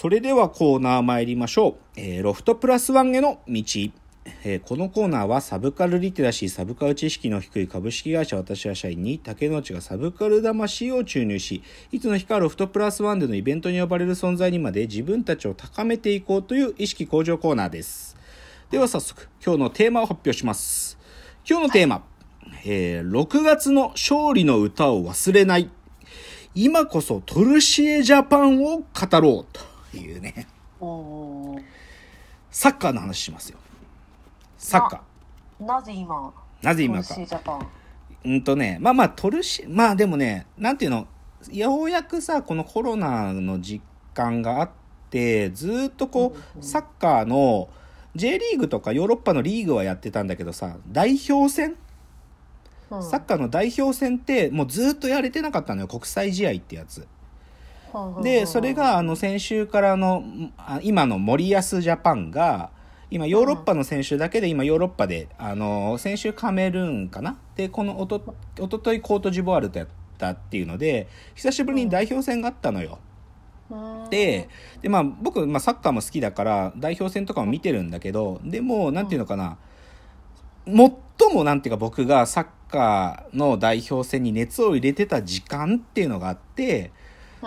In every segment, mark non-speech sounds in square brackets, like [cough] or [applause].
それではコーナー参りましょう。えー、ロフトプラスワンへの道。えー、このコーナーはサブカルリテラシー、サブカル知識の低い株式会社私は社員に竹之内がサブカル魂を注入し、いつの日かロフトプラスワンでのイベントに呼ばれる存在にまで自分たちを高めていこうという意識向上コーナーです。では早速、今日のテーマを発表します。今日のテーマ、えー、6月の勝利の歌を忘れない。今こそトルシエジャパンを語ろうというね。サッカーの話しますよ。サッカなぜ今？ー。なぜ今か。うんとね、まあまあトルシ、まあでもね、なんていうの、ようやくさ、このコロナの実感があって、ずーっとこう、サッカーの、J リーグとかヨーロッパのリーグはやってたんだけどさ、代表戦？うん。サッカーの代表戦ってもうずっとやれてなかったのよ国際試合ってやつでそれがあの先週からのあ今の森保ジャパンが今ヨーロッパの選手だけで今ヨーロッパであの先週カメルーンかな？でこのおとおとといコートジボワールとやったっていうので久しぶりに代表戦があったのよ、うん。でで、まあ、僕、まあ、サッカーも好きだから代表戦とかも見てるんだけどでもなんていうのかな、最もなんていうか僕がサッカーの代表戦に熱を入れてた時間っていうのがあって、うん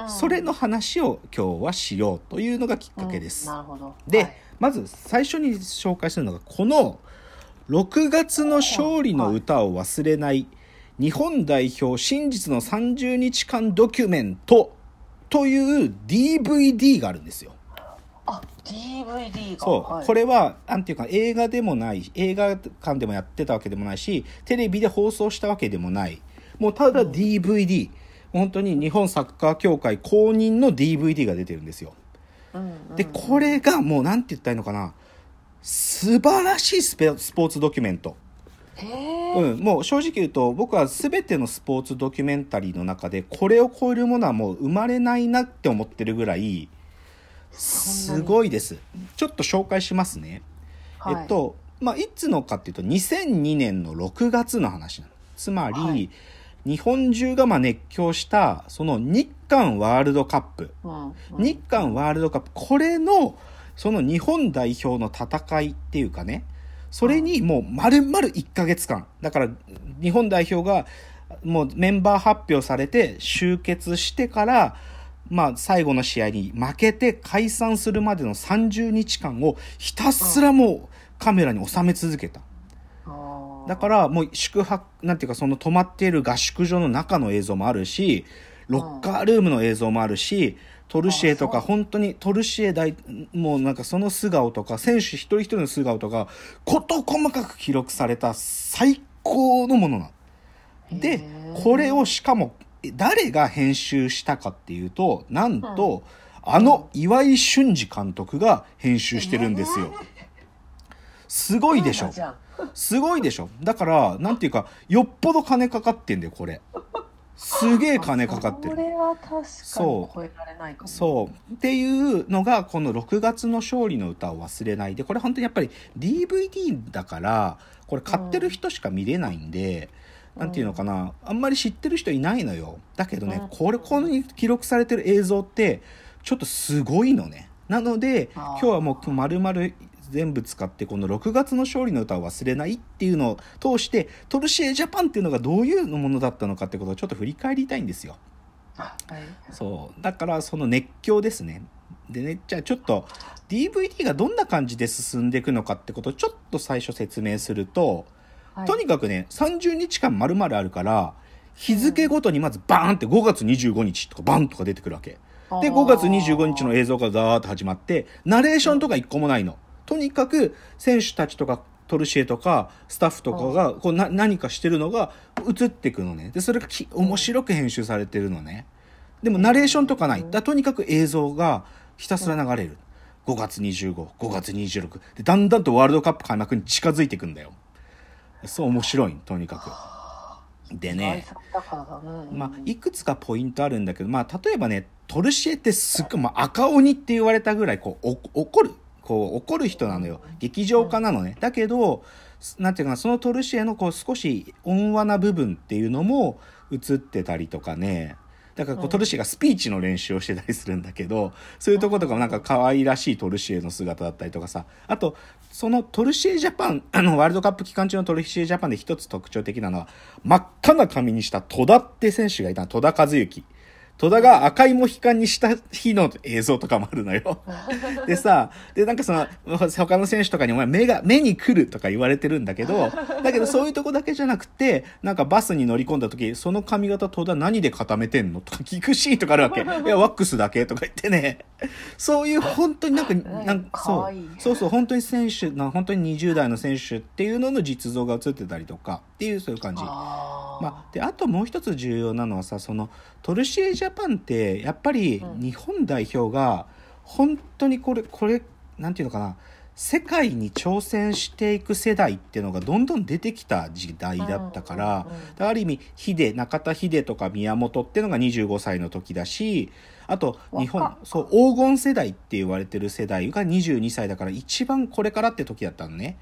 それの話を今日はしようというのがきっかけです。うん。なるほど。で、はい。まず最初に紹介するのがこの6月の勝利の歌を忘れない日本代表真実の30日間ドキュメントという DVD があるんですよ。あ DVD が。そう、はい。これはなんていうか映画でもない映画館でもやってたわけでもないしテレビで放送したわけでもない。もうただ DVD、本当に日本サッカー協会公認の DVD が出てるんですよ。でこれがもうなんて言ったらいいのかな。素晴らしいスペスポーツドキュメント。うん、もう正直言うと僕は全てのスポーツドキュメンタリーの中でこれを超えるものはもう生まれないなって思ってるぐらいすごいです。ちょっと紹介しますね、はい。えっとまあいつのかっていうと2002年の6月の話なの。つまり、はい日本中がまあ熱狂したその日韓ワールドカップ。日韓ワールドカップ。これのその日本代表の戦いっていうかね。それにもう丸々1ヶ月間。だから日本代表がもうメンバー発表されて集結してからまあ最後の試合に負けて解散するまでの30日間をひたすらもうカメラに収め続けた。だからもう宿泊なんていうかその泊まっている合宿所の中の映像もあるしロッカールームの映像もあるしトルシエとか本当にトルシエ大もうなんかその素顔とか選手一人一人の素顔とか事細かく記録された最高のものなの。でこれをしかも誰が編集したかっていうとなんと、あの岩井俊二監督が編集してるんですよ。すごいでしょ。すごいでしょ。だからなんていうかよっぽど金かかってんだよこれ。すげえ金かかってる。これは確かにそう。超えられないかも。そう。っていうのがこの6月の勝利の歌を忘れないでこれ本当にやっぱり DVD だからこれ買ってる人しか見れないんで、なんていうのかな。あんまり知ってる人いないのよ。だけどね、うん。これここに記録されてる映像ってちょっとすごいのね。なので今日はもう丸々全部使ってこの6月の勝利の歌を忘れないっていうのを通してトルシエジャパンっていうのがどういうものだったのかってことをちょっと振り返りたいんですよ。はい。そう。だからその熱狂ですね。でねじゃあちょっと DVD がどんな感じで進んでいくのかってことをちょっと最初説明すると、はい。とにかくね30日間丸々あるから日付ごとにまずバーンって5月25日とかバンとか出てくるわけ。で5月25日の映像がザーッと始まってナレーションとか一個もないのとにかく選手たちとかトルシエとかスタッフとかがこうな何かしてるのが映ってくのね。でそれがき面白く編集されてるのね。でもナレーションとかない。だとにかく映像がひたすら流れる。5月255月26でだんだんとワールドカップ開幕に近づいていくんだよ。そう面白いとにかく。でねまあ、いくつかポイントあるんだけど、まあ、例えばねトルシエってすっごい、まあ、赤鬼って言われたぐらいこうお怒るこう怒る人なのよ。劇場家なのね。だけどなんていうかなそのトルシエのこう少し温和な部分っていうのも映ってたりとかね。だからこうトルシエがスピーチの練習をしてたりするんだけど、そういうとことかもなんか可愛らしいトルシエの姿だったりとかさ、あと、そのトルシエジャパン、あの、ワールドカップ期間中のトルシエジャパンで一つ特徴的なのは、真っ赤な髪にした戸田って選手がいた戸田和幸。戸田が赤いモヒカンにした日の映像とかもあるのよ。[laughs] でさ、で、なんかその、他の選手とかにお前目が、目に来るとか言われてるんだけど、だけどそういうとこだけじゃなくて、なんかバスに乗り込んだ時、その髪型戸田何で固めてんのとか聞くシーンとかあるわけ。[laughs] いや、ワックスだけとか言ってね。そういう [laughs] 本当になんか、なんかそう、そうそう、本当に選手な、本当に20代の選手っていうのの実像が映ってたりとかっていうそういう感じ。あまあ、で、あともう一つ重要なのはさ、その、トルシエジャパンってやっぱり日本代表が本当にこれこれなんていうのかな世界に挑戦していく世代っていうのがどんどん出てきた時代だったから、ある意味秀中田秀とか宮本っていうのが25歳の時だしあと日本そう黄金世代って言われてる世代が22歳だから一番これからって時だったのね。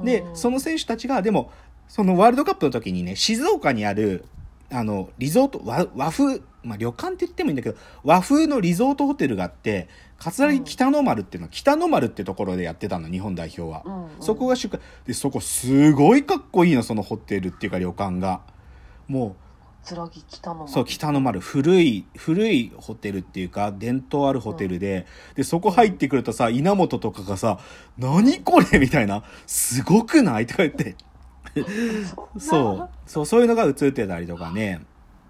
で、その選手たちがでもそのワールドカップの時にね静岡にあるあの、リゾート、和和風、まあ、旅館って言ってもいいんだけど、和風のリゾートホテルがあって、葛城北の丸っていうのは、北の丸ってところでやってたの、日本代表は。うんうん、そこが出荷、で、そこすごいかっこいいの、そのホテルっていうか旅館が。もう、北の丸。そう、北の丸。古い、古いホテルっていうか、伝統あるホテルで、うん、で、そこ入ってくるとさ、稲本とかがさ、何これみたいな、すごくない？とか言って、[laughs] そう。そうそういうのが映ってたりとかね、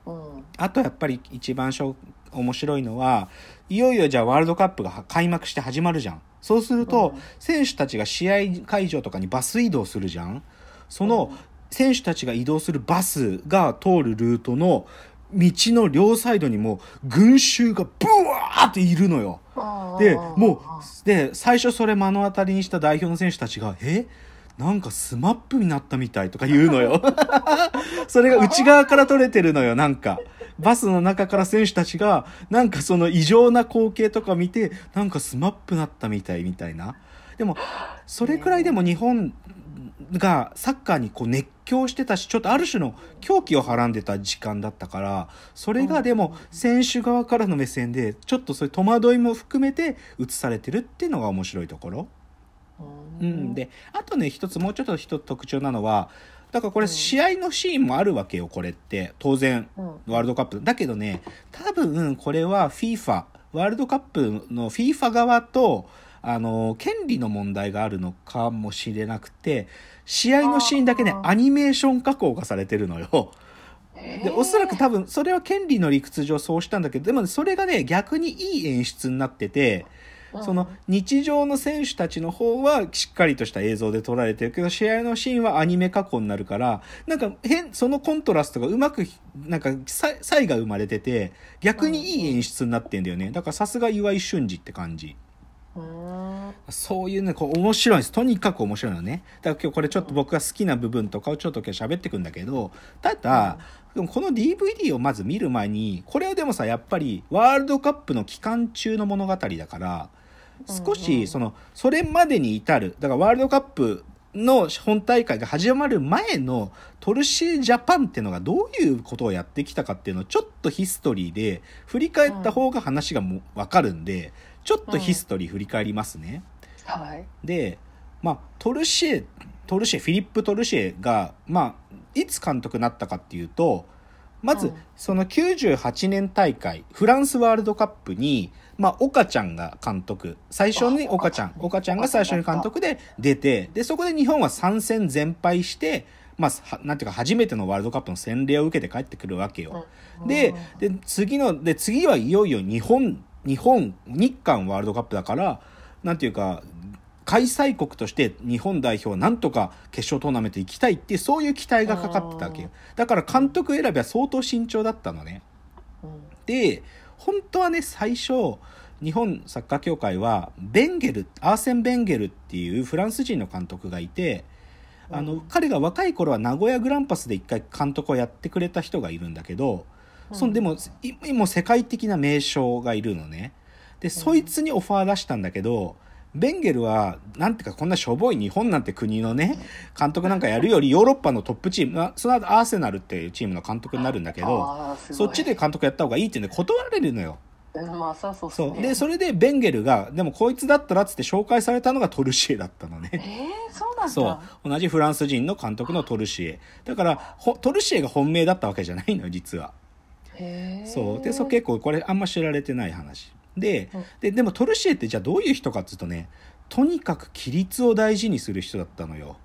うん、あとやっぱり一番しょ面白いのはいよいよじゃあワールドカップが開幕して始まるじゃん。そうすると、うん、選手たちが試合会場とかにバス移動するじゃん。その選手たちが移動するバスが通るルートの道の両サイドにも群衆がブワーっているのよ。で、もう、で、最初それ目の当たりにした代表の選手たちが、え？なんか SMAP になったみたいとか言うのよ。[laughs] それが内側から撮れてるのよ、なんか。バスの中から選手たちが、なんかその異常な光景とか見て、なんかスマップなったみたいみたいな。でも、それくらいでも日本がサッカーにこう熱狂してたし、ちょっとある種の狂気をはらんでた時間だったから、それがでも選手側からの目線で、ちょっとそういう戸惑いも含めて映されてるっていうのが面白いところ。うん、であとね一つもうちょっと一つ特徴なのはだからこれ試合のシーンもあるわけよこれって。当然ワールドカップ。だけどね多分これは FIFA ワールドカップの FIFA 側とあの権利の問題があるのかもしれなくて試合のシーンだけねアニメーション加工がされてるのよ。でおそらく多分それは権利の理屈上そうしたんだけどでもそれがね逆にいい演出になっててその日常の選手たちの方はしっかりとした映像で撮られてるけど、試合のシーンはアニメ加工になるから、なんか変、そのコントラストがうまく、なんか差異が生まれてて、逆にいい演出になってんだよね。だからさすが岩井俊二って感じ。そういうね、こう面白いです。とにかく面白いのね。だから今日これちょっと僕が好きな部分とかをちょっと今日喋ってくんだけど、ただ、でもこの DVD をまず見る前に、これはでもさ、やっぱりワールドカップの期間中の物語だから、少しそのそれまでに至るだからワールドカップの本大会が始まる前のトルシエジャパンっていうのがどういうことをやってきたかっていうのをちょっとヒストリーで振り返った方が話がもわかるんでちょっとヒストリー振り返りますね。はい、で、まあ、トルシエトルシエフィリップ・トルシエが、まあ、いつ監督になったかっていうとまず、その98年大会フランスワールドカップにまあ、岡ちゃんが監督。最初に岡ちゃん。岡ちゃんが最初に監督で出て、で、そこで日本は3戦全敗して、まあ、なんていうか、初めてのワールドカップの洗礼を受けて帰ってくるわけよ。で、で、次の、で、次はいよいよ日本、日本、日韓ワールドカップだから、なんていうか、開催国として日本代表はなんとか決勝トーナメント行きたいってそういう期待がかかってたわけよ。だから監督選びは相当慎重だったのね。で、本当はね、最初、日本サッカー協会は、ベンゲル、アーセン・ベンゲルっていうフランス人の監督がいて、あの、彼が若い頃は名古屋グランパスで一回監督をやってくれた人がいるんだけど、そのでも、今世界的な名将がいるのね。で、そいつにオファー出したんだけど、ベンゲルは、なんていうかこんなしょぼい日本なんて国のね、監督なんかやるよりヨーロッパのトップチーム、まあその後アーセナルっていうチームの監督になるんだけど、そっちで監督やった方がいいって言うんで断られるのよ。そう。で、それでベンゲルが、でもこいつだったらっつって紹介されたのがトルシエだったのね。えー、そうなんだそう。同じフランス人の監督のトルシエ。だから、ほトルシエが本命だったわけじゃないのよ、実は。そう。で、そう結構これあんま知られてない話。でうん、で、でもトルシエってじゃあどういう人かっつうとね、とにかく規律を大事にする人だったのよ。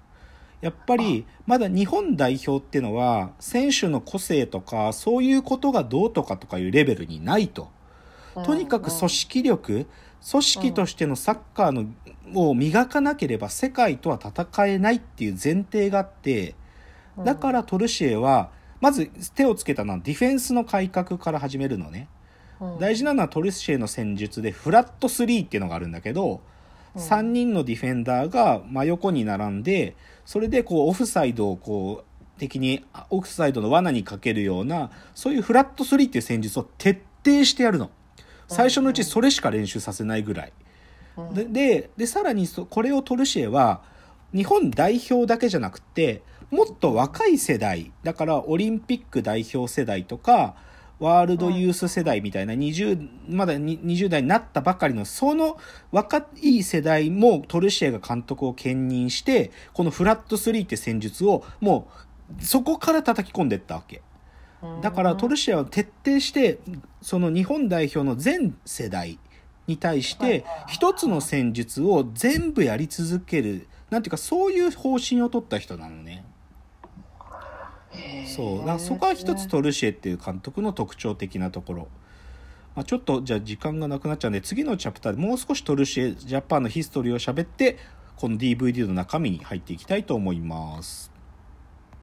やっぱり、まだ日本代表ってのは、選手の個性とか、そういうことがどうとかとかいうレベルにないと。とにかく組織力、組織としてのサッカーのを磨かなければ世界とは戦えないっていう前提があって、だからトルシエは、まず手をつけたのはディフェンスの改革から始めるのね。大事なのはトルシエの戦術でフラット3っていうのがあるんだけど、3人のディフェンダーが真横に並んで、それでこうオフサイドをこう敵にあオフサイドの罠にかけるような、そういうフラット3っていう戦術を徹底してやるの。最初のうちそれしか練習させないぐらい。でででさらにそこれをトルシエは日本代表だけじゃなくてもっと若い世代だからオリンピック代表世代とかワールドユース世代みたいな20まだに20代になったばかりのその若い世代もトルシエが監督を兼任してこのフラット3って戦術をもうそこから叩き込んでいったわけ。だからトルシエは徹底してその日本代表の全世代に対して一つの戦術を全部やり続けるなんていうかそういう方針を取った人なのね。そうだからそこは一つトルシエっていう監督の特徴的なところ。まあ、ちょっとじゃあ時間がなくなっちゃうんで次のチャプターでもう少しトルシエジャパンのヒストリーを喋ってこの DVD の中身に入っていきたいと思います。